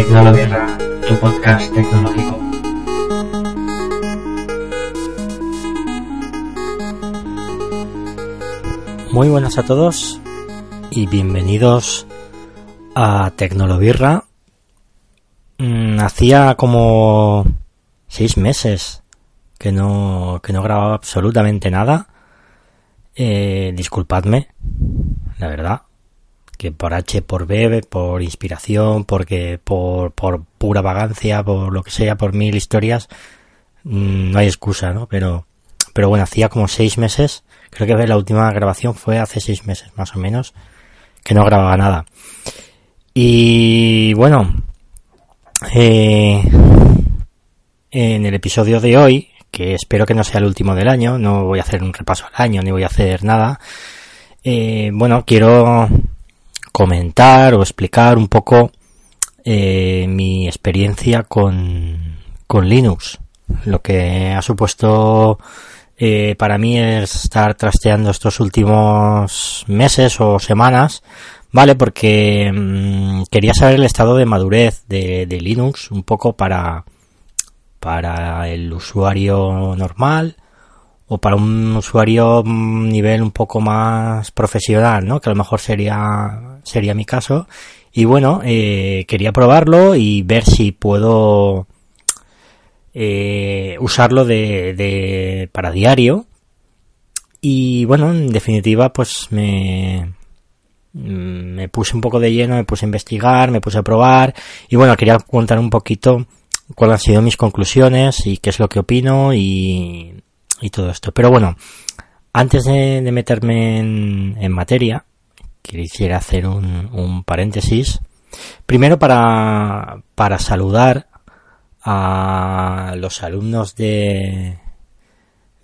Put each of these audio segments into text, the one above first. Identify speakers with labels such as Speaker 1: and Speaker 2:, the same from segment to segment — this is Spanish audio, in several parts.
Speaker 1: Tecnología, tu podcast tecnológico. Muy buenas a todos y bienvenidos a Tecnolobirra. Mm, hacía como seis meses que no, que no grababa absolutamente nada. Eh, disculpadme, la verdad, que por H, por B, por inspiración, porque por, por pura vagancia, por lo que sea, por mil historias, mm, no hay excusa, ¿no? Pero, pero bueno, hacía como seis meses, creo que la última grabación fue hace seis meses más o menos, que no grababa nada. Y bueno, eh, en el episodio de hoy, que espero que no sea el último del año, no voy a hacer un repaso al año ni voy a hacer nada. Eh, bueno, quiero comentar o explicar un poco eh, mi experiencia con, con Linux, lo que ha supuesto eh, para mí es estar trasteando estos últimos meses o semanas, ¿vale? Porque mmm, quería saber el estado de madurez de, de, Linux un poco para, para el usuario normal o para un usuario nivel un poco más profesional, ¿no? Que a lo mejor sería, sería mi caso. Y bueno, eh, quería probarlo y ver si puedo eh, usarlo de, para diario. Y bueno, en definitiva, pues me, me puse un poco de lleno, me puse a investigar, me puse a probar. Y bueno, quería contar un poquito cuáles han sido mis conclusiones y qué es lo que opino y, todo esto. Pero bueno, antes de, meterme en, materia, quisiera hacer un, un paréntesis. Primero para, para saludar a los alumnos de,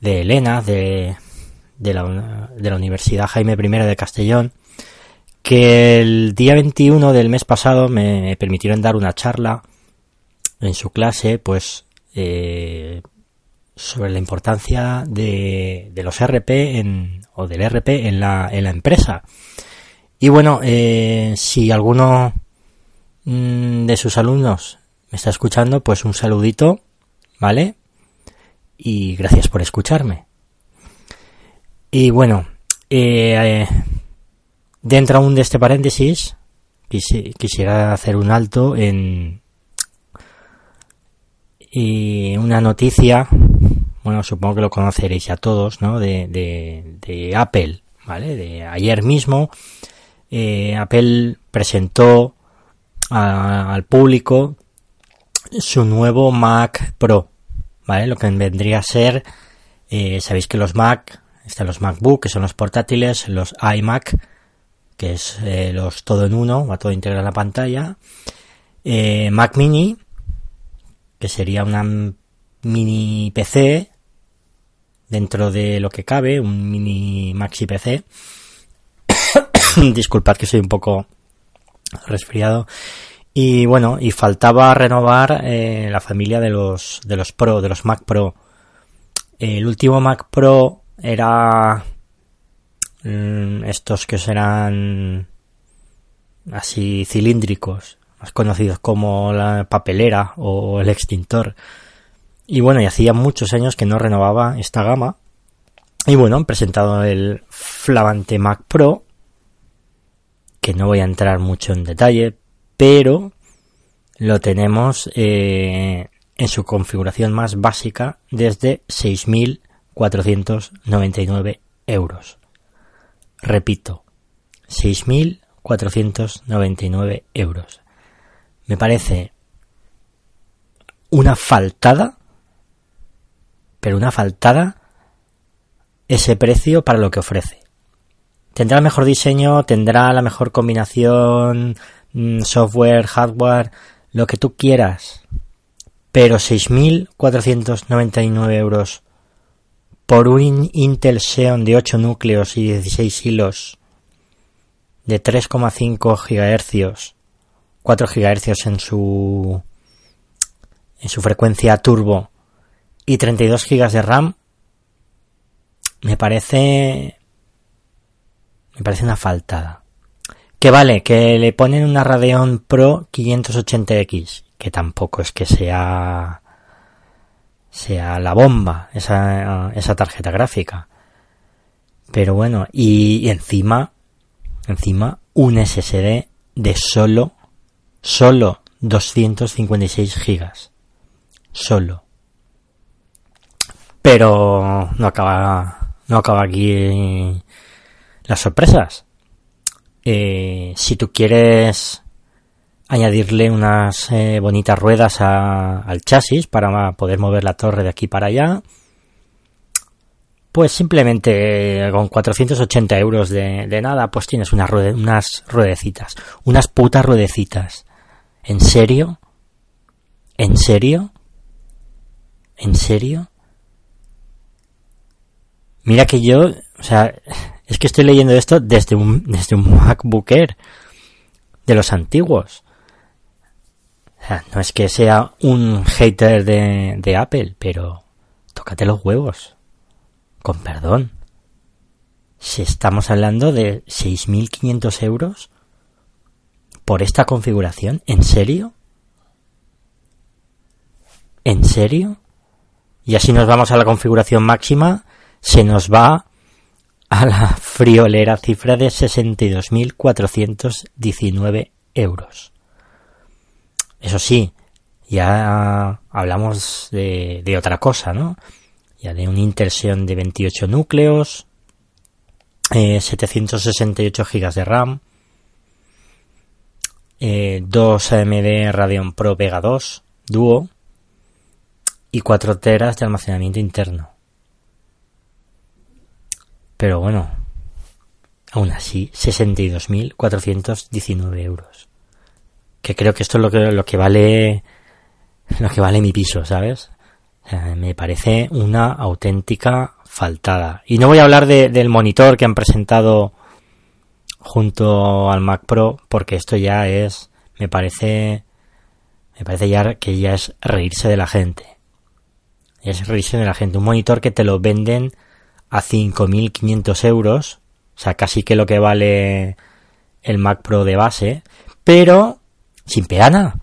Speaker 1: de Elena, de, de, la, de la Universidad Jaime I de Castellón, que el día 21 del mes pasado me permitieron dar una charla en su clase, pues, eh, sobre la importancia de, de, los RP en, o del RP en la, en la empresa. Y bueno, eh, si alguno mmm, de sus alumnos me está escuchando, pues un saludito, ¿vale? Y gracias por escucharme. Y bueno, eh, dentro aún de este paréntesis, quisi quisiera hacer un alto en y una noticia, bueno, supongo que lo conoceréis ya todos, ¿no? De, de Apple, ¿vale? De ayer mismo, eh, Apple presentó al público su nuevo Mac Pro, ¿vale? Lo que vendría a ser, eh, sabéis que los Mac, están los MacBook, que son los portátiles, los iMac, que es eh, los todo en uno, va todo integrado en la pantalla, Mac Mini, que sería una mini PC dentro de lo que cabe, un mini Maxi PC. Disculpad que soy un poco resfriado. Y bueno, y faltaba renovar eh, la familia de los, de los Pro, de los Mac Pro. El último Mac Pro era mmm, estos que serán así cilíndricos, más conocidos como la papelera o el extintor. Y bueno, y hacía muchos años que no renovaba esta gama. Y bueno, han presentado el flamante Mac Pro, que no voy a entrar mucho en detalle, pero lo tenemos eh, en su configuración más básica desde 6.499 euros. Repito, 6.499 euros. Me parece una faltada, pero una faltada ese precio para lo que ofrece. Tendrá el mejor diseño, tendrá la mejor combinación, mm, software, hardware, lo que tú quieras. Pero 6.499 euros por un Intel Xeon de 8 núcleos y 16 hilos de 3,5 GHz, 4 GHz en su en su frecuencia turbo y 32 GB de RAM me parece me parece una faltada. Que vale, que le ponen una Radeon Pro 580X, que tampoco es que sea sea la bomba esa, esa tarjeta gráfica. Pero bueno, y, encima, encima, un SSD de solo, solo 256 gigas. Solo. Pero no acaba, no acaba aquí las sorpresas. Eh, si tú quieres añadirle unas eh, bonitas ruedas al chasis para poder mover la torre de aquí para allá. Pues simplemente eh, con 480 euros de, nada, pues tienes unas, unas ruedecitas. Unas putas ruedecitas. ¿En serio? ¿En serio? ¿En serio? Mira que yo, o sea, es que estoy leyendo esto desde un, desde un MacBook Air de los antiguos no es que sea un hater de, Apple, pero tócate los huevos. Con perdón. Si estamos hablando de 6.500 euros por esta configuración, ¿en serio? ¿En serio? Y así nos vamos a la configuración máxima, se nos va a la friolera cifra de 62.419 euros. Eso sí, ya hablamos de, otra cosa, ¿no? Ya de un Intel Xeon de 28 núcleos, eh, 768 GB de RAM, eh, dos AMD Radeon Pro Vega 2 Duo y 4 teras de almacenamiento interno. Pero bueno, aún así, 62.419 euros que creo que esto es lo que, lo que vale lo que vale mi piso, ¿sabes? me parece una auténtica faltada. Y no voy a hablar del monitor que han presentado junto al Mac Pro, porque esto ya es, me parece, me parece ya que ya es reírse de la gente. Es reírse de la gente. Un monitor que te lo venden a 5.500 euros, o sea, casi que lo que vale el Mac Pro de base, pero sin peana.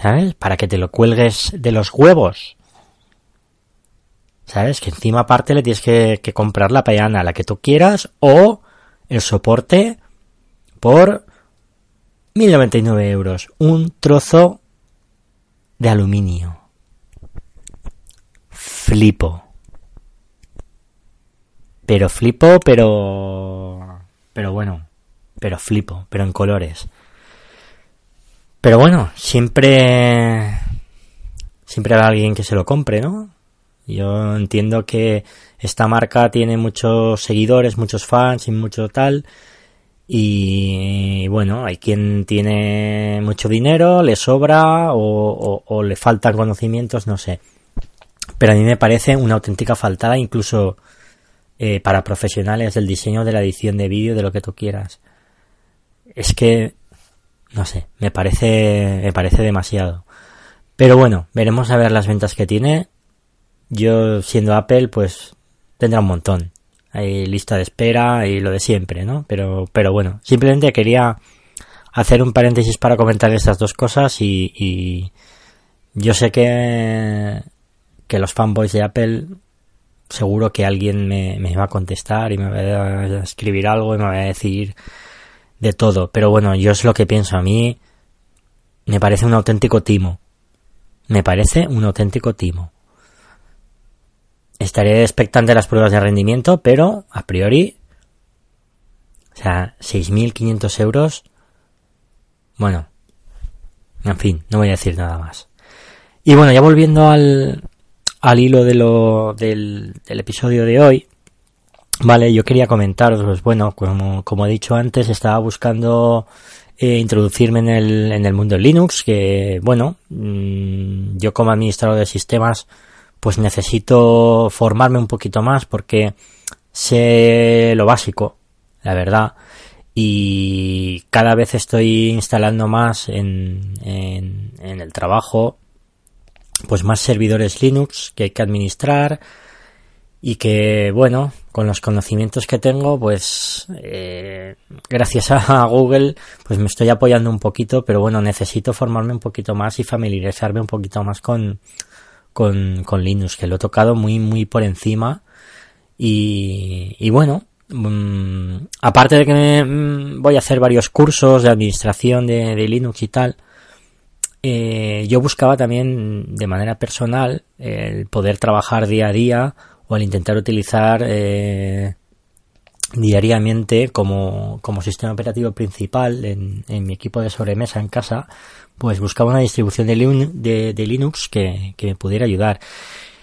Speaker 1: ¿Sabes? Para que te lo cuelgues de los huevos. ¿Sabes? Que encima aparte le tienes que, comprar la peana, la que tú quieras, o el soporte por 1099 euros. Un trozo de aluminio. Flipo. Pero flipo, pero... Pero bueno. Pero flipo, pero en colores. Pero bueno, siempre siempre habrá alguien que se lo compre, ¿no? Yo entiendo que esta marca tiene muchos seguidores, muchos fans y mucho tal. Y bueno, hay quien tiene mucho dinero, le sobra o, le faltan conocimientos, no sé. Pero a mí me parece una auténtica faltada incluso eh, para profesionales del diseño de la edición de vídeo, de lo que tú quieras. Es que no sé, me parece, me parece demasiado. Pero bueno, veremos a ver las ventas que tiene. Yo, siendo Apple, pues tendrá un montón. Hay lista de espera y lo de siempre, ¿no? Pero, pero bueno, simplemente quería hacer un paréntesis para comentar estas dos cosas y, y yo sé que, que los fanboys de Apple seguro que alguien me, me va a contestar y me va a escribir algo y me va a decir de todo. Pero bueno, yo es lo que pienso. A mí me parece un auténtico timo. Me parece un auténtico timo. Estaré expectante de las pruebas de rendimiento, pero a priori, o sea, 6.500 euros. Bueno, en fin, no voy a decir nada más. Y bueno, ya volviendo al, al hilo de lo, del, episodio de hoy, vale, yo quería comentaros, pues bueno, como, como he dicho antes, estaba buscando eh, introducirme en el, en el mundo Linux, que bueno, mm, yo como administrador de sistemas, pues necesito formarme un poquito más porque sé lo básico, la verdad, y cada vez estoy instalando más en, en, en el trabajo pues más servidores Linux que hay que administrar y que bueno con los conocimientos que tengo pues eh, gracias a Google pues me estoy apoyando un poquito pero bueno necesito formarme un poquito más y familiarizarme un poquito más con con, con Linux que lo he tocado muy muy por encima. Y, y bueno mm, aparte de que mm, voy a hacer varios cursos de administración de, de Linux y tal eh, yo buscaba también de manera personal el poder trabajar día a día o el intentar utilizar eh, diariamente como, como, sistema operativo principal en, mi equipo de sobremesa en casa, pues buscaba una distribución de, de, Linux que, que, me pudiera ayudar.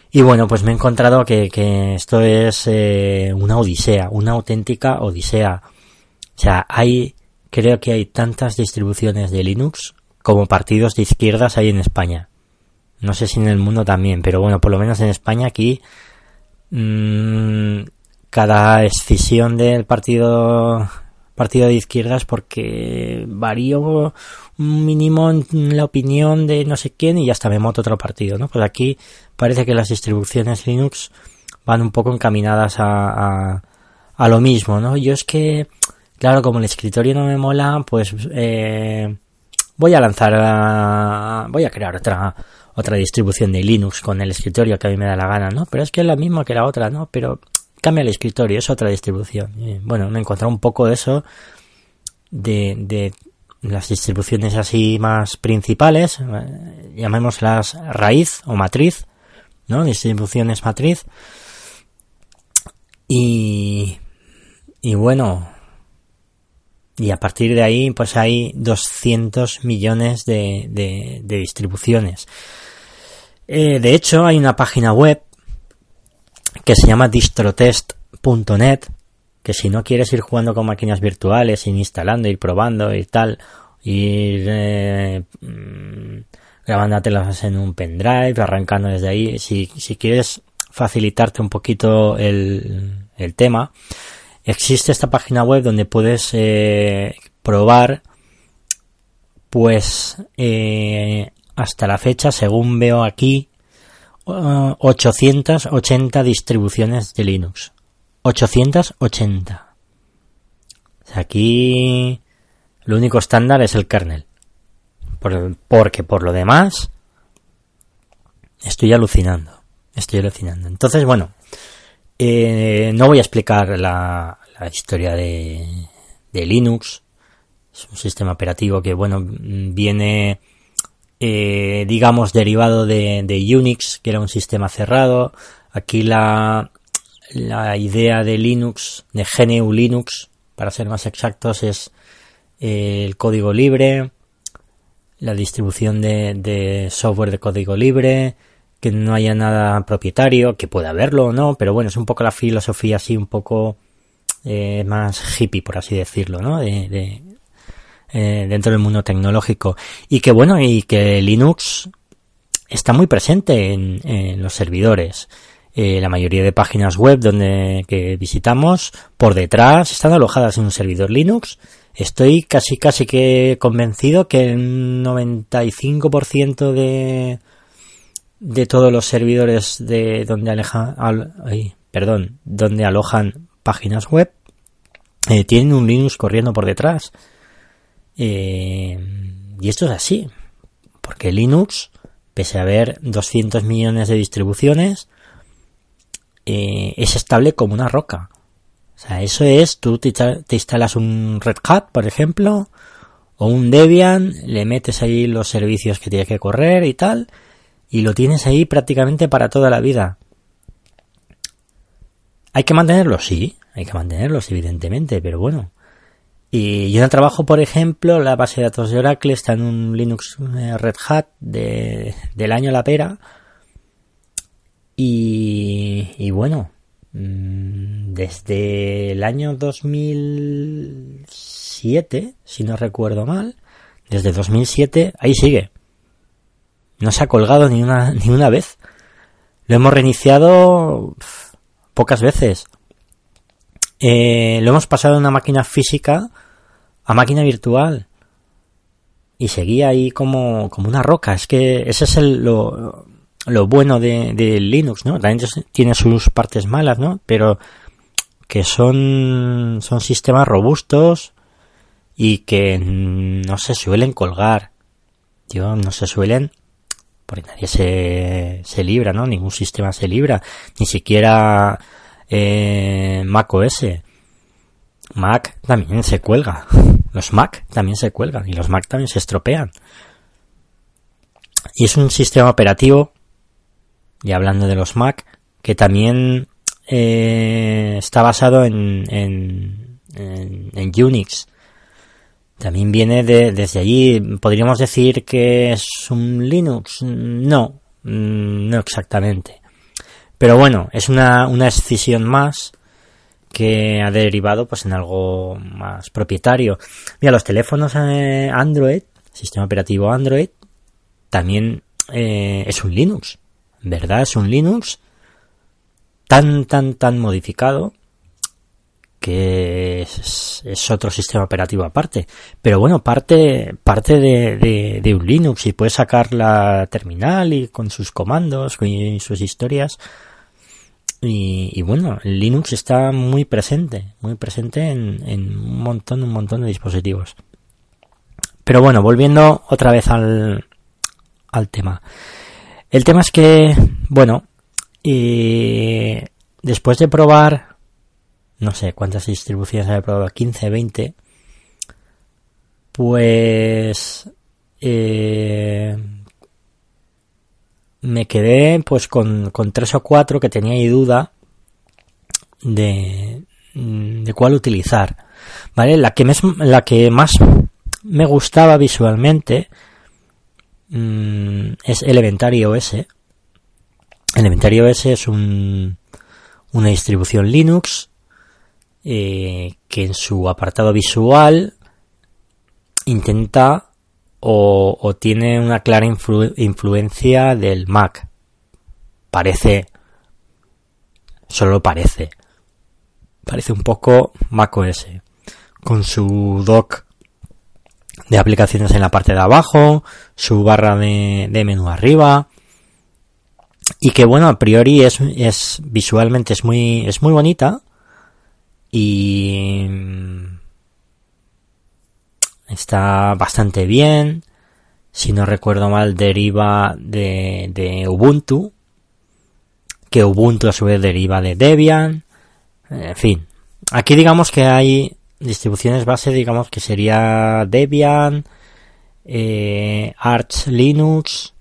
Speaker 1: Y bueno, pues me he encontrado que, que esto es eh, una odisea, una auténtica odisea. O sea, hay, creo que hay tantas distribuciones de Linux como partidos de izquierdas hay en España. No sé si en el mundo también, pero bueno, por lo menos en España aquí mmm, cada escisión del partido partido de izquierdas porque varío un mínimo en la opinión de no sé quién y ya está me moto otro partido, ¿no? Pues aquí parece que las distribuciones Linux van un poco encaminadas a, a, lo mismo, ¿no? Yo es que, claro, como el escritorio no me mola, pues eh, voy a lanzar, voy a crear otra, otra distribución de Linux con el escritorio que a mí me da la gana, ¿no? Pero es que es la misma que la otra, ¿no? Pero cambia el escritorio, es otra distribución. bueno, me he encontrado un poco de eso, de, de las distribuciones así más principales, eh, llamémoslas raíz o matriz, ¿no? Distribuciones matriz. Y, y bueno, y a partir de ahí, pues hay 200 millones de, de, distribuciones. Eh, de hecho, hay una página web que se llama distrotest.net, que si no quieres ir jugando con máquinas virtuales, ir instalando, ir probando y tal, ir eh, mm, grabándotelas en un pendrive, arrancando desde ahí, si, si quieres facilitarte un poquito el, el tema, existe esta página web donde puedes eh, probar pues eh, hasta la fecha según veo aquí 880 distribuciones de Linux. 880 aquí lo único estándar es el kernel. Porque por lo demás estoy alucinando. Estoy alucinando. Entonces bueno eh, no voy a explicar la, historia de, Linux. Es un sistema operativo que, bueno, viene, eh, digamos, derivado de, Unix, que era un sistema cerrado. Aquí la, idea de Linux, de GNU Linux, para ser más exactos, es eh, el código libre, la distribución de software de código libre, que no haya nada propietario, que pueda haberlo o no, pero bueno, es un poco la filosofía así, un poco eh, más hippie, por así decirlo, ¿no? De, eh, dentro del mundo tecnológico. Y que bueno, y que Linux está muy presente en, los servidores. Eh, la mayoría de páginas web donde que visitamos por detrás están alojadas en un servidor Linux. Estoy casi casi que convencido que el 95% de de todos los servidores de donde aleja, perdón, donde alojan páginas web eh, tienen un Linux corriendo por detrás. Eh, y esto es así, porque Linux, pese a haber 200 millones de distribuciones, eh, es estable como una roca. O sea, eso es, tú te, instalas un Red Hat, por ejemplo, o un Debian, le metes ahí los servicios que tiene que correr y tal, y lo tienes ahí prácticamente para toda la vida. ¿Hay que mantenerlos? Sí, hay que mantenerlos, evidentemente, pero bueno. Y yo el trabajo, por ejemplo, la base de datos de Oracle está en un Linux eh, Red Hat de, del año La Pera. Y, y bueno, mm, desde el año 2007, si no recuerdo mal, desde 2007, ahí sigue. No se ha colgado ni una, ni una vez. Lo hemos reiniciado pocas veces. Eh, lo hemos pasado de una máquina física a máquina virtual. Y seguía ahí como, como una roca. Es que ese es el, lo, lo bueno de, Linux, ¿no? También tiene sus partes malas, ¿no? Pero que son, son sistemas robustos y que no se suelen colgar. No se suelen porque nadie se, se libra, ¿no? Ningún sistema se libra, ni siquiera eh, Mac OS. Mac también se cuelga. Los Mac también se cuelgan y los Mac también se estropean. Y es un sistema operativo, y hablando de los Mac, que también eh, está basado en, en, en, Unix. También viene de, desde allí. ¿Podríamos decir que es un Linux? No, mm, no exactamente. Pero bueno, es una, una escisión más que ha derivado pues en algo más propietario. Mira, los teléfonos eh, Android, sistema operativo Android, también eh, es un Linux, ¿verdad? Es un Linux tan, tan, tan modificado que es, otro sistema operativo aparte. Pero bueno, parte, parte de, un Linux y puedes sacar la terminal y con sus comandos y sus historias y, bueno, Linux está muy presente, muy presente en, un montón, un montón de dispositivos. Pero bueno, volviendo otra vez al, al tema. El tema es que, bueno, y después de probar, no sé cuántas distribuciones he probado, 15, 20, pues eh, me quedé pues con, con tres o cuatro que tenía ahí duda de, de cuál utilizar. ¿Vale? La que, la que más me gustaba visualmente mmm, es Elementary OS. Elementary OS es un, una distribución Linux eh, que en su apartado visual intenta o, tiene una clara influencia del Mac. Parece, solo parece. Parece un poco Mac OS. Con su dock de aplicaciones en la parte de abajo, su barra de, menú arriba. Y que bueno, a priori es, es visualmente es muy, es muy bonita. Y está bastante bien. Si no recuerdo mal, deriva de, de Ubuntu. Que Ubuntu a su vez deriva de Debian. En fin. Aquí digamos que hay distribuciones base, digamos que sería Debian, eh, Arch Linux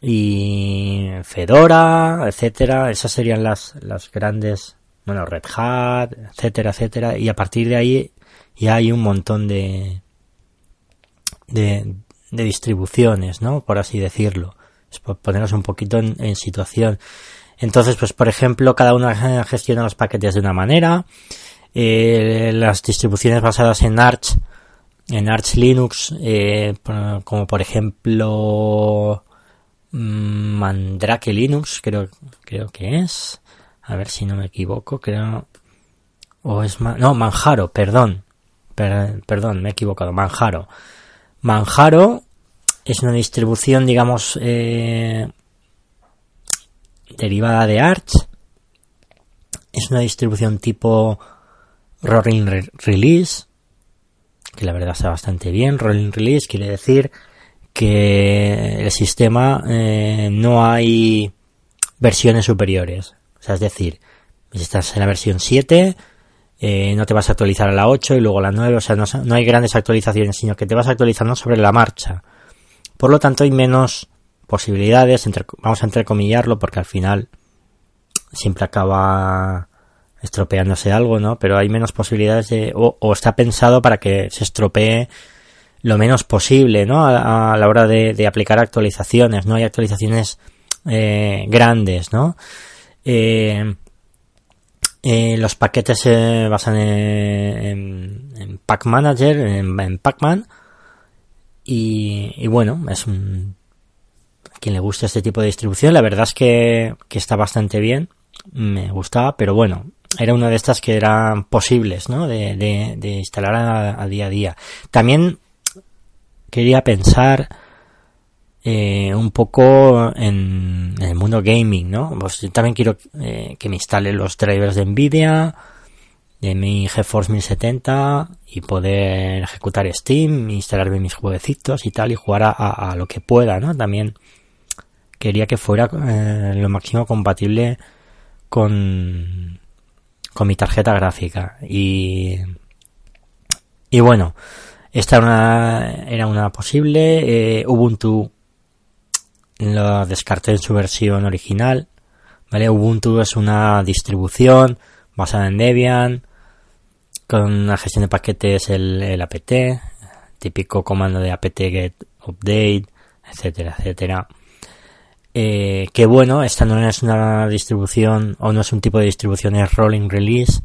Speaker 1: y Fedora, etcétera. Esas serían las, las grandes, bueno, Red Hat, etcétera, etcétera. Y a partir de ahí y hay un montón de, de, de distribuciones, ¿no? Por así decirlo. Es por ponernos un poquito en, situación. Entonces, pues por ejemplo, cada una gestiona los paquetes de una manera. Eh, las distribuciones basadas en Arch, en Arch Linux, eh, como por ejemplo mm, Mandrake Linux, creo, creo que es. A ver si no me equivoco, creo. O es no, Manjaro, perdón perdón, me he equivocado, Manjaro. Manjaro es una distribución, digamos, eh, derivada de Arch. Es una distribución tipo Rolling Release, que la verdad está bastante bien. Rolling Release quiere decir que el sistema eh, no hay versiones superiores. O sea, es decir, si estás en la versión 7, eh, no te vas a actualizar a la 8 y luego a la 9, o sea, no, hay grandes actualizaciones, sino que te vas actualizando sobre la marcha. Por lo tanto, hay menos posibilidades, entre, vamos a entrecomillarlo, porque al final siempre acaba estropeándose algo, ¿no? Pero hay menos posibilidades de, o, está pensado para que se estropee lo menos posible, ¿no? A, la hora de, de, aplicar actualizaciones, no hay actualizaciones eh, grandes, ¿no? Eh, eh, los paquetes se basan en, Pack Manager, en, en Pacman. Y, bueno, es un, quien le gusta este tipo de distribución, la verdad es que, que está bastante bien. Me gustaba, pero bueno, era una de estas que eran posibles, ¿no? De, de, de instalar a, día a día. También quería pensar eh, un poco en, el mundo gaming, ¿no? Pues yo también quiero eh, que me instale los drivers de Nvidia, de mi GeForce 1070 y poder ejecutar Steam, instalarme mis jueguecitos y tal y jugar a, lo que pueda, ¿no? También quería que fuera eh, lo máximo compatible con con mi tarjeta gráfica y y bueno esta era una, posible Ubuntu lo descarté en su versión original vale Ubuntu es una distribución basada en Debian con una gestión de paquetes el, el apt típico comando de apt get update etcétera etcétera. Eh, que bueno, esta no es una distribución o no es un tipo de distribución es rolling release,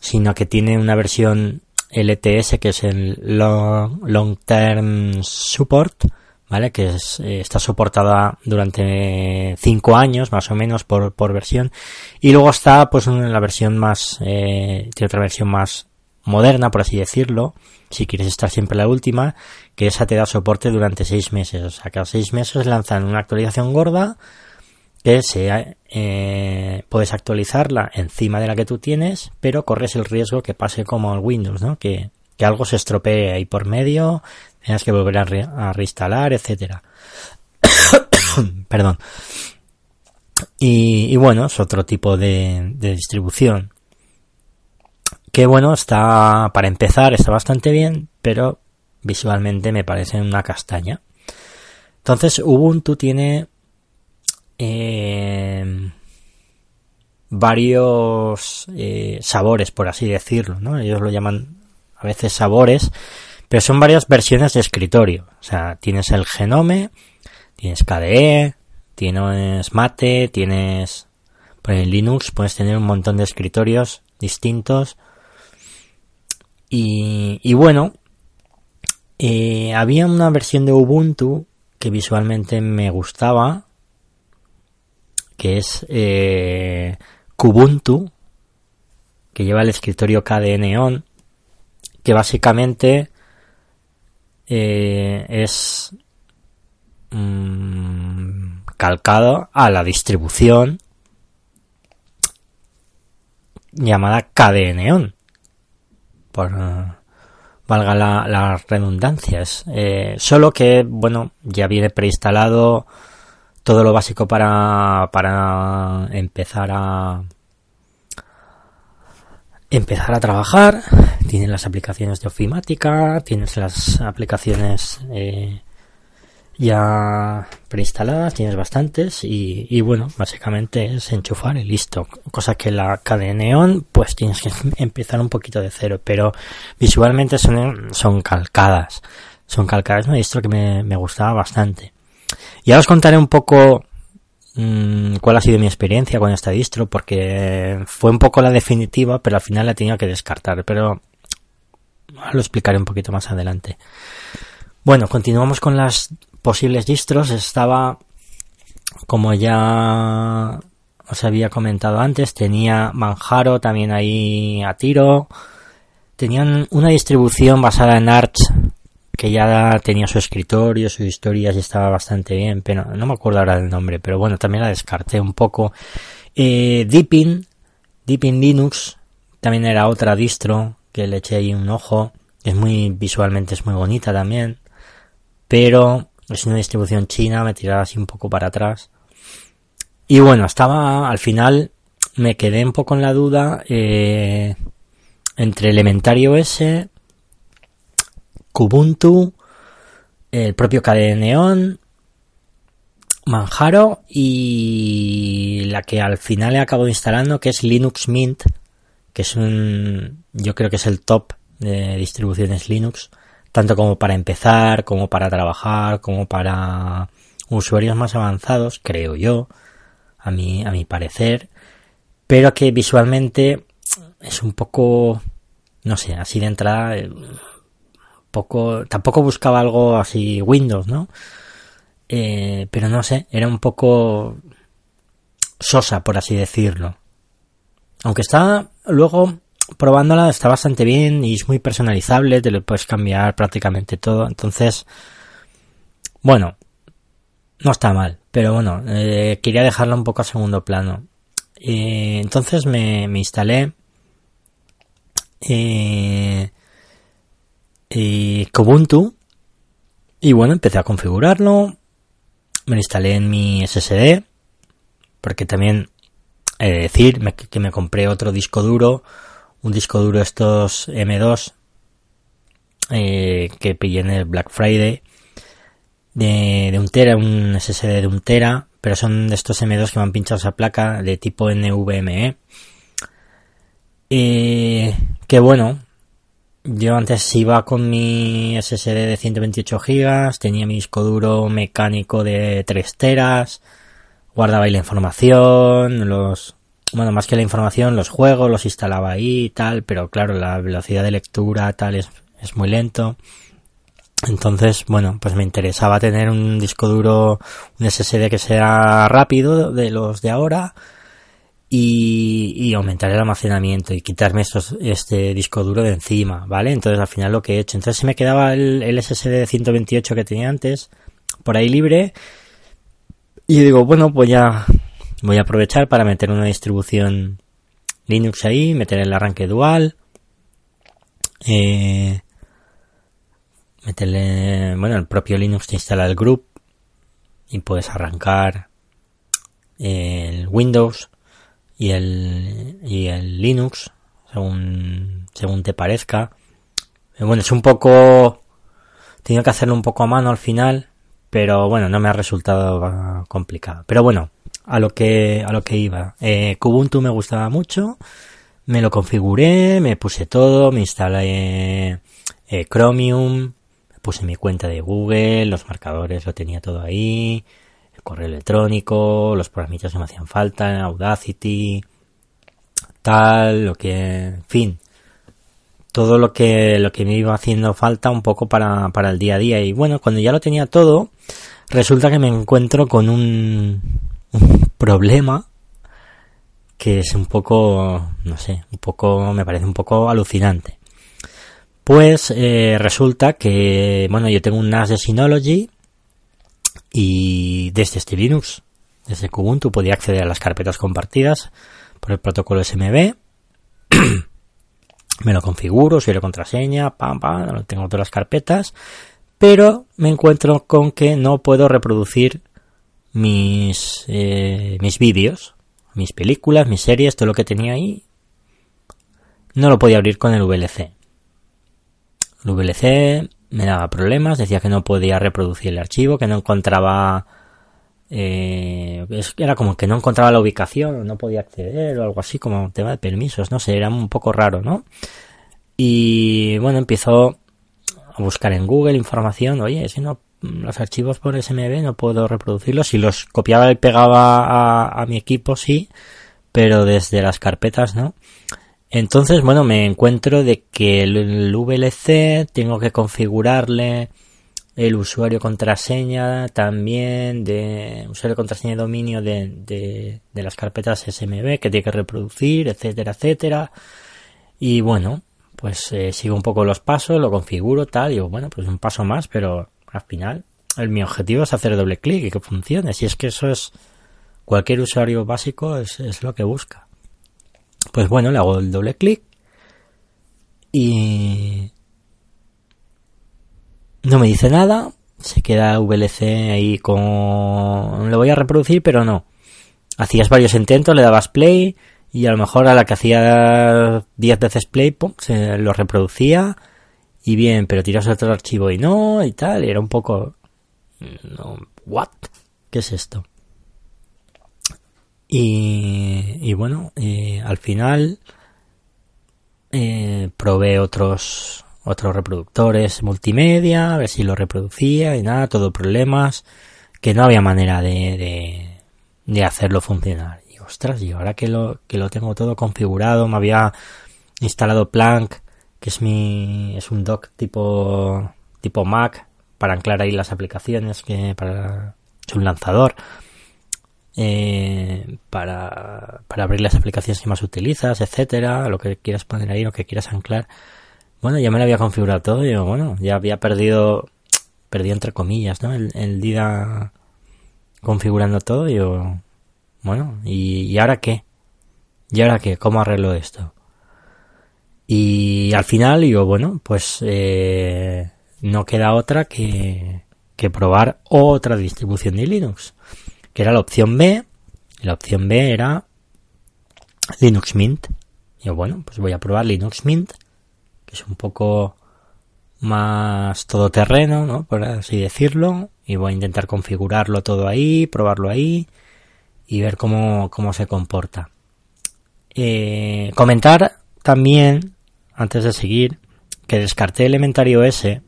Speaker 1: sino que tiene una versión LTS que es el long, long term support, ¿vale? Que es, eh, está soportada durante cinco años más o menos por, por versión y luego está pues en la versión más eh, tiene otra versión más moderna por así decirlo si quieres estar siempre la última, que esa te da soporte durante seis meses. O sea, cada seis meses lanzan una actualización gorda que se, eh, puedes actualizarla encima de la que tú tienes, pero corres el riesgo que pase como el Windows, ¿no? Que, que algo se estropee ahí por medio, tengas que volver a, re, a reinstalar, etcétera. Perdón. Y, bueno, es otro tipo de, de distribución que bueno, está, para empezar, está bastante bien, pero visualmente me parece una castaña. Entonces, Ubuntu tiene eh, varios eh, sabores, por así decirlo, ¿no? Ellos lo llaman a veces sabores, pero son varias versiones de escritorio. O sea, tienes el Genome, tienes KDE, tienes Mate, tienes... Pues en Linux puedes tener un montón de escritorios distintos y, y bueno, eh, había una versión de Ubuntu que visualmente me gustaba, que es eh, Kubuntu, que lleva el escritorio KDE Neon, que básicamente eh, es mmm, calcado a la distribución llamada KDE Neon por valga la, las redundancias. Eh, solo que, bueno, ya viene preinstalado todo lo básico para, para empezar a empezar a trabajar. Tienes las aplicaciones de ofimática, tienes las aplicaciones eh, ya preinstaladas, tienes bastantes y, y, bueno, básicamente es enchufar y listo. Cosa que la KDE pues tienes que empezar un poquito de cero, pero visualmente son, son calcadas. Son calcadas, una distro que me, me gustaba bastante. Y ahora os contaré un poco cuál ha sido mi experiencia con esta distro, porque fue un poco la definitiva, pero al final la tenía que descartar, pero lo explicaré un poquito más adelante. Bueno, continuamos con las posibles distros estaba, como ya os había comentado antes, tenía Manjaro también ahí a tiro. Tenían una distribución basada en Arch que ya tenía su escritorio, sus historias y estaba bastante bien, pero no me acuerdo ahora del nombre, pero bueno, también la descarté un poco. Eh, Deepin, Deepin Linux, también era otra distro que le eché ahí un ojo, es muy visualmente es muy bonita también, pero es una distribución china, me tiraba así un poco para atrás. Y bueno, estaba al final, me quedé un poco en la duda eh, entre Elementary OS, Kubuntu, el propio KDE Neon, Manjaro y la que al final he acabado instalando que es Linux Mint, que es un, yo creo que es el top de distribuciones Linux tanto como para empezar, como para trabajar, como para usuarios más avanzados, creo yo, a mi, a mi parecer, pero que visualmente es un poco, no sé, así de entrada, eh, poco, tampoco buscaba algo así Windows, ¿no? Eh, pero no sé, era un poco sosa, por así decirlo. Aunque está luego probándola está bastante bien y es muy personalizable, te lo puedes cambiar prácticamente todo. Entonces, bueno, no está mal, pero bueno, eh, quería dejarla un poco a segundo plano. Eh, entonces me, me instalé eh, eh, Kubuntu y bueno, empecé a configurarlo. Me lo instalé en mi SSD porque también he de decir que me compré otro disco duro, un disco duro estos M2 eh, que pillé en el Black Friday de, de un un SSD de un tera, pero son de estos M2 que me han pinchado esa placa de tipo NVMe. Eh, que bueno, yo antes iba con mi SSD de 128 GB, tenía mi disco duro mecánico de 3 teras, guardaba ahí la información, los, bueno, más que la información, los juegos los instalaba ahí y tal, pero claro, la velocidad de lectura tal es, es muy lento. Entonces, bueno, pues me interesaba tener un disco duro, un SSD que sea rápido de los de ahora y, y aumentar el almacenamiento y quitarme estos, este disco duro de encima, ¿vale? Entonces al final lo que he hecho. Entonces se me quedaba el, el SSD de 128 que tenía antes por ahí libre y digo, bueno, pues ya voy a aprovechar para meter una distribución Linux ahí, meter el arranque dual, eh, meterle, bueno, el propio Linux te instala el group y puedes arrancar el Windows y el, y el Linux según, según te parezca. Eh, bueno, es un poco, tengo que hacerlo un poco a mano al final, pero bueno, no me ha resultado complicado. Pero bueno, a lo que, a lo que iba. Eh, Kubuntu me gustaba mucho, me lo configuré, me puse todo, me instalé eh, Chromium, puse mi cuenta de Google, los marcadores lo tenía todo ahí, correo electrónico, los programitas que me hacían falta, Audacity, tal, lo que, en fin, todo lo que, lo que me iba haciendo falta un poco para, para el día a día. Y bueno, cuando ya lo tenía todo, resulta que me encuentro con un, un problema que es un poco, no sé, un poco, me parece un poco alucinante. Pues eh, resulta que, bueno, yo tengo un NAS de Synology y desde este Linux, desde Kubuntu, podía acceder a las carpetas compartidas por el protocolo SMB. me lo configuro, soy la contraseña, pam, pam, tengo todas las carpetas, pero me encuentro con que no puedo reproducir mis, eh, mis vídeos, mis películas, mis series, todo lo que tenía ahí. No lo podía abrir con el VLC. El VLC me daba problemas, decía que no podía reproducir el archivo, que no encontraba... Eh, era como que no encontraba la ubicación, no podía acceder o algo así como un tema de permisos, no sé, era un poco raro, ¿no? Y bueno, empezó a buscar en Google información, oye, si no, los archivos por SMB no puedo reproducirlos, si los copiaba y pegaba a mi equipo sí, pero desde las carpetas no. Entonces, bueno, me encuentro de que el VLC tengo que configurarle el usuario contraseña también de usuario contraseña de dominio de, de, de, las carpetas SMB que tiene que reproducir, etcétera, etcétera. Y bueno, pues eh, sigo un poco los pasos, lo configuro tal, y digo, bueno, pues un paso más, pero al final el, mi objetivo es hacer doble clic y que funcione. Si es que eso es cualquier usuario básico es, es lo que busca. Pues bueno, le hago el doble clic y no me dice nada. Se queda VLC ahí con... Lo voy a reproducir, pero no. Hacías varios intentos, le dabas play y a lo mejor a la que hacía 10 veces play, pum, se lo reproducía y bien, pero tiras otro archivo y no, y tal, y era un poco... No, ¿What? ¿Qué es esto? Y, bueno, eh, al final eh, probé otros otros reproductores multimedia, a ver si lo reproducía y nada, todo problemas, que no había manera de, de, hacerlo funcionar. Y ostras, y ahora que lo, que lo tengo todo configurado, me había instalado Plank, que es mi, es un dock tipo, tipo Mac, para anclar ahí las aplicaciones, que para, es un lanzador, eh, para, abrir las aplicaciones que más utilizas, etcétera, lo que quieras poner ahí, lo que quieras anclar. Bueno, ya me lo había configurado todo y bueno, ya había perdido, perdido entre comillas, ¿no? El, el día configurando todo y yo, bueno, ¿y, ¿y ahora qué? ¿Y ahora qué? ¿Cómo arreglo esto? Y al final digo, bueno, pues eh, no queda otra que, que probar otra distribución de Linux, que era la opción B. Y la opción B era Linux Mint. Y yo, bueno, pues voy a probar Linux Mint, que es un poco más todoterreno, ¿no? Por así decirlo. Y voy a intentar configurarlo todo ahí, probarlo ahí y ver cómo, cómo se comporta. Eh, comentar también antes de seguir, que descarté Elementario S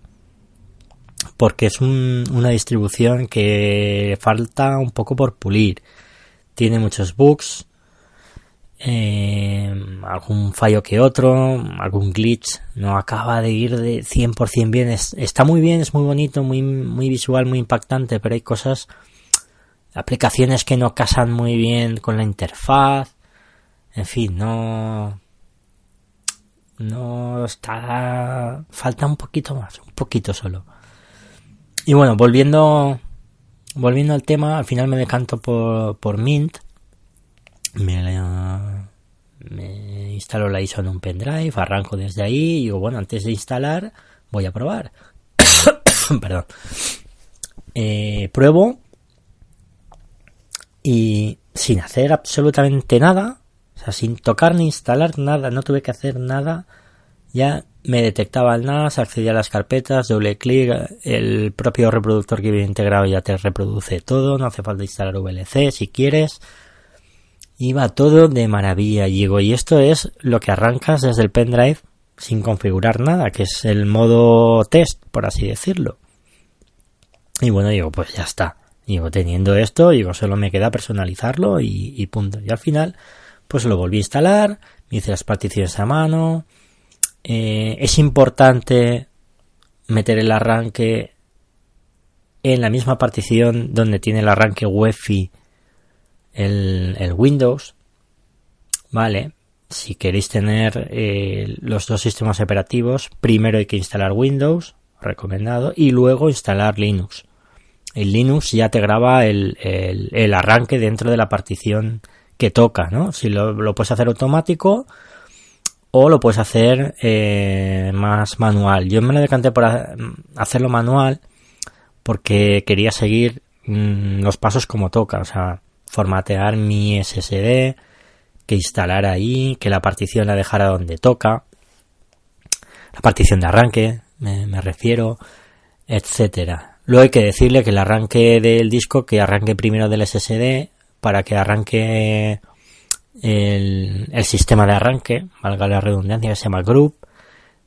Speaker 1: porque es un, una distribución que falta un poco por pulir. Tiene muchos bugs, eh, algún fallo que otro, algún glitch, no acaba de ir de 100% bien. Es, está muy bien, es muy bonito, muy, muy visual, muy impactante, pero hay cosas, aplicaciones que no casan muy bien con la interfaz. En fin, no, no está falta un poquito más un poquito solo y bueno volviendo volviendo al tema al final me decanto por, por mint me, me instalo la ISO en un pendrive arranco desde ahí y digo bueno antes de instalar voy a probar perdón eh, pruebo y sin hacer absolutamente nada sea, sin tocar ni instalar nada, no tuve que hacer nada. Ya me detectaba el NAS, accedía a las carpetas, doble clic, el propio reproductor que viene integrado ya te reproduce todo, no hace falta instalar VLC si quieres. Iba todo de maravilla, digo, y esto es lo que arrancas desde el pendrive sin configurar nada, que es el modo test, por así decirlo. Y bueno, digo, pues ya está. Digo, teniendo esto, digo, solo me queda personalizarlo y, y punto. Y al final, pues lo volví a instalar, me hice las particiones a mano. Eh, es importante meter el arranque en la misma partición donde tiene el arranque UEFI el, el Windows. Vale, si queréis tener eh, los dos sistemas operativos, primero hay que instalar Windows, recomendado, y luego instalar Linux. El Linux ya te graba el, el, el arranque dentro de la partición que toca, ¿no? Si lo, lo puedes hacer automático o lo puedes hacer eh, más manual. Yo me lo decanté por hacerlo manual porque quería seguir mmm, los pasos como toca, o sea, formatear mi SSD, que instalar ahí, que la partición la dejara donde toca, la partición de arranque, me, me refiero, etcétera. Luego hay que decirle que el arranque del disco, que arranque primero del SSD, para que arranque el, el, sistema de arranque, valga la redundancia, que se llama Group,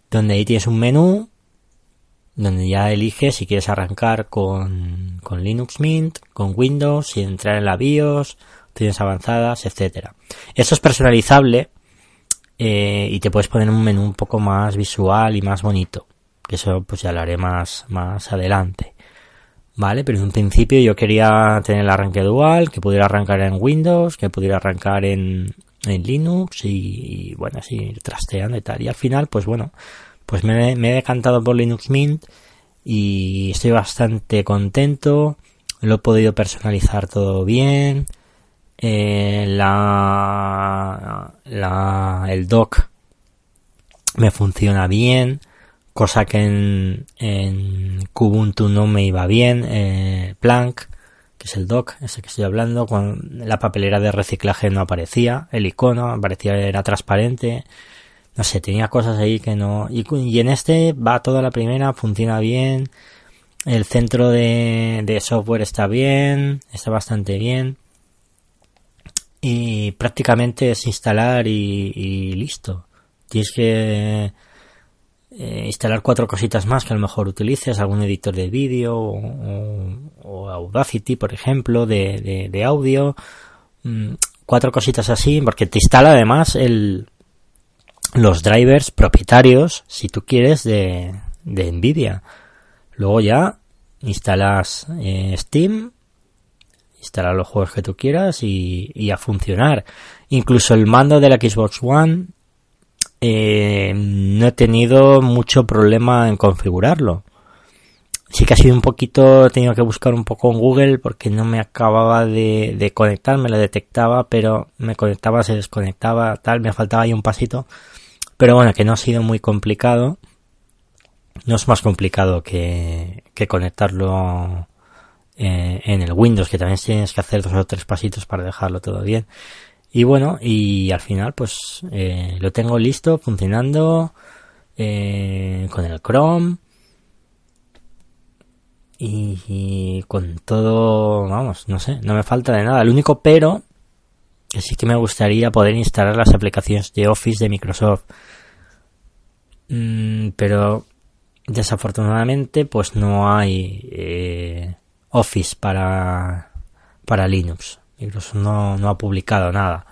Speaker 1: donde ahí tienes un menú donde ya eliges si quieres arrancar con, con Linux Mint, con Windows, si entrar en la BIOS, tienes avanzadas, etcétera. Eso es personalizable eh, y te puedes poner un menú un poco más visual y más bonito, que eso pues ya lo haré más, más adelante. Vale, pero en un principio yo quería tener el arranque dual, que pudiera arrancar en Windows, que pudiera arrancar en, en Linux y, bueno, así trasteando y tal. Y al final, pues bueno, pues me, me, he decantado por Linux Mint y estoy bastante contento. Lo he podido personalizar todo bien. Eh, la, la, el dock me funciona bien cosa que en, en Kubuntu no me iba bien, eh, Planck, que es el doc, ese que estoy hablando, con la papelera de reciclaje no aparecía, el icono aparecía, era transparente, no sé, tenía cosas ahí que no, y, y en este va toda la primera, funciona bien, el centro de, de software está bien, está bastante bien, y prácticamente es instalar y, y listo. Tienes que eh, instalar cuatro cositas más que a lo mejor utilices, algún editor de vídeo o, Audacity, por ejemplo, de, de, audio. Mm, cuatro cositas así, porque te instala además el, los drivers propietarios, si tú quieres, de, de Nvidia. Luego ya instalas eh, Steam, instalas los juegos que tú quieras y, a funcionar. Incluso el mando de la Xbox One eh, no he tenido mucho problema en configurarlo. Sí que ha sido un poquito, he tenido que buscar un poco en Google porque no me acababa de, de conectar, me lo detectaba, pero me conectaba, se desconectaba, tal, me faltaba ahí un pasito. Pero bueno, que no ha sido muy complicado. No es más complicado que, que conectarlo eh, en el Windows, que también tienes que hacer dos o tres pasitos para dejarlo todo bien. Y bueno, y al final pues eh, lo tengo listo, funcionando eh, con el Chrome y, con todo, vamos, no sé, no me falta de nada. El único pero que sí que me gustaría poder instalar las aplicaciones de Office de Microsoft. Mm, pero desafortunadamente pues no hay eh, Office para, para Linux. Microsoft no, no ha publicado nada.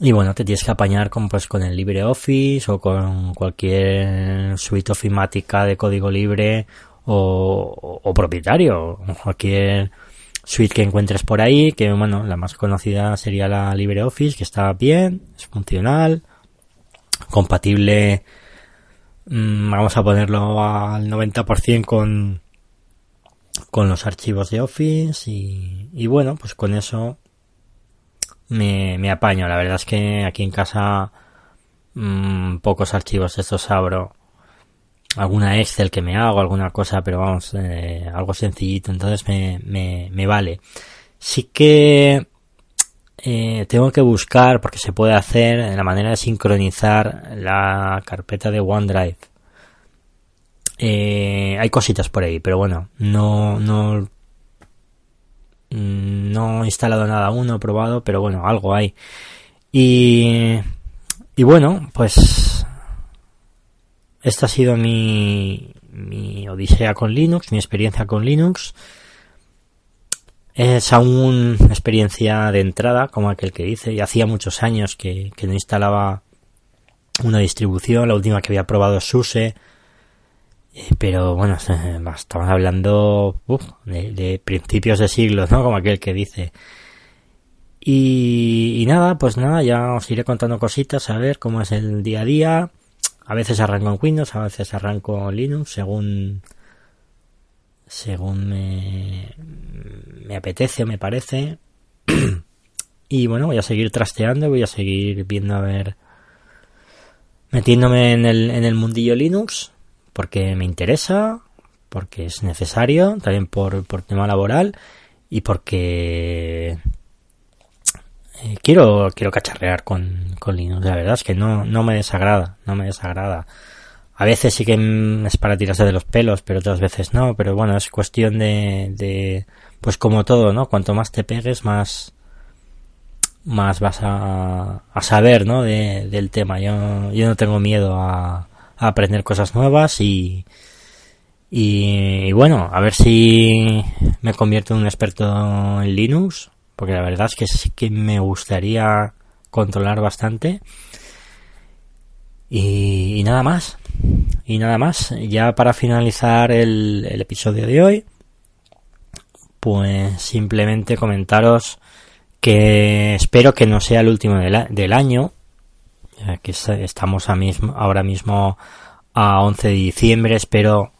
Speaker 1: Y bueno, te tienes que apañar con, pues, con el LibreOffice o con cualquier suite ofimática de código libre o, o, propietario, cualquier suite que encuentres por ahí, que bueno, la más conocida sería la LibreOffice, que está bien, es funcional, compatible, mm, vamos a ponerlo al 90% con, con los archivos de Office y, y bueno, pues con eso me, me, apaño. La verdad es que aquí en casa mmm, pocos archivos de estos abro. Alguna Excel que me hago, alguna cosa, pero vamos, eh, algo sencillito, entonces me, me, me vale. Sí que eh, tengo que buscar, porque se puede hacer, la manera de sincronizar la carpeta de OneDrive eh, hay cositas por ahí, pero bueno, no, no, no he instalado nada aún, no he probado, pero bueno, algo hay. Y, y bueno, pues esta ha sido mi, mi odisea con Linux, mi experiencia con Linux. Es aún experiencia de entrada, como aquel que dice, y hacía muchos años que, que no instalaba una distribución, la última que había probado es SUSE, eh, pero bueno, estamos hablando de, principios de siglos, ¿no? Como aquel que dice. Y, nada, pues nada, ya os iré contando cositas, a ver cómo es el día a día. A veces arranco en Windows, a veces arranco en Linux, según según me, me apetece o me parece. y bueno, voy a seguir trasteando, voy a seguir viendo a ver metiéndome en el, en el mundillo Linux porque me interesa, porque es necesario, también por, por tema laboral y porque eh, quiero quiero cacharrear con, con Linux. La verdad es que no, no me desagrada, no me desagrada. A veces sí que es para tirarse de los pelos, pero otras veces no. Pero bueno, es cuestión de, de pues como todo, ¿no? Cuanto más te pegues, más más vas a, a saber, ¿no? De, del tema. Yo, yo no tengo miedo a, aprender cosas nuevas y, y, bueno, a ver si me convierto en un experto en Linux, porque la verdad es que sí que me gustaría controlar bastante. Y, nada más, y nada más, ya para finalizar el, episodio de hoy, pues simplemente comentaros que espero que no sea el último del año, que estamos ahora mismo a 11 de diciembre, espero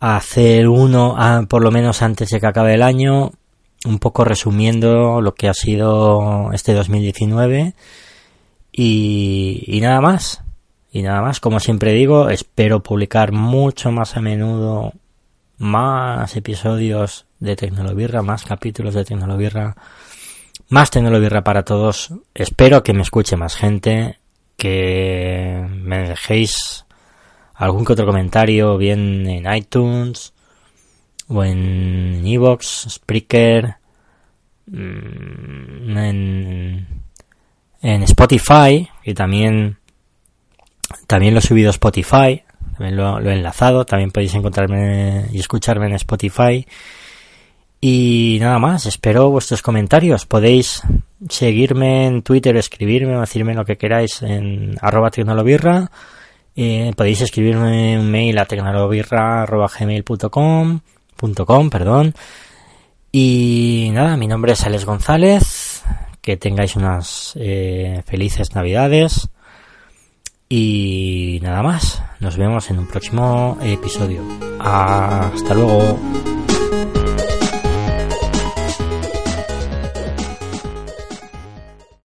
Speaker 1: hacer uno por lo menos antes de que acabe el año, un poco resumiendo lo que ha sido este 2019 y, y nada más. Y nada más, como siempre digo, espero publicar mucho más a menudo más episodios de Tecnolobirra, más capítulos de Tecnolobirra más tecnología para todos. Espero que me escuche más gente, que me dejéis algún que otro comentario, bien en iTunes o en Evox, Spreaker, mm, en, en Spotify, que también También lo he subido a Spotify, también lo, he enlazado, también podéis encontrarme y escucharme en Spotify. Y nada más, espero vuestros comentarios. Podéis seguirme en Twitter, escribirme o decirme lo que queráis en arroba tecnolobirra. Eh, podéis escribirme un mail a tecnolobirra.gmail.com com, perdón. Y nada, mi nombre es Alex González. Que tengáis unas eh, felices navidades. Y nada más. Nos vemos en un próximo episodio. Hasta luego.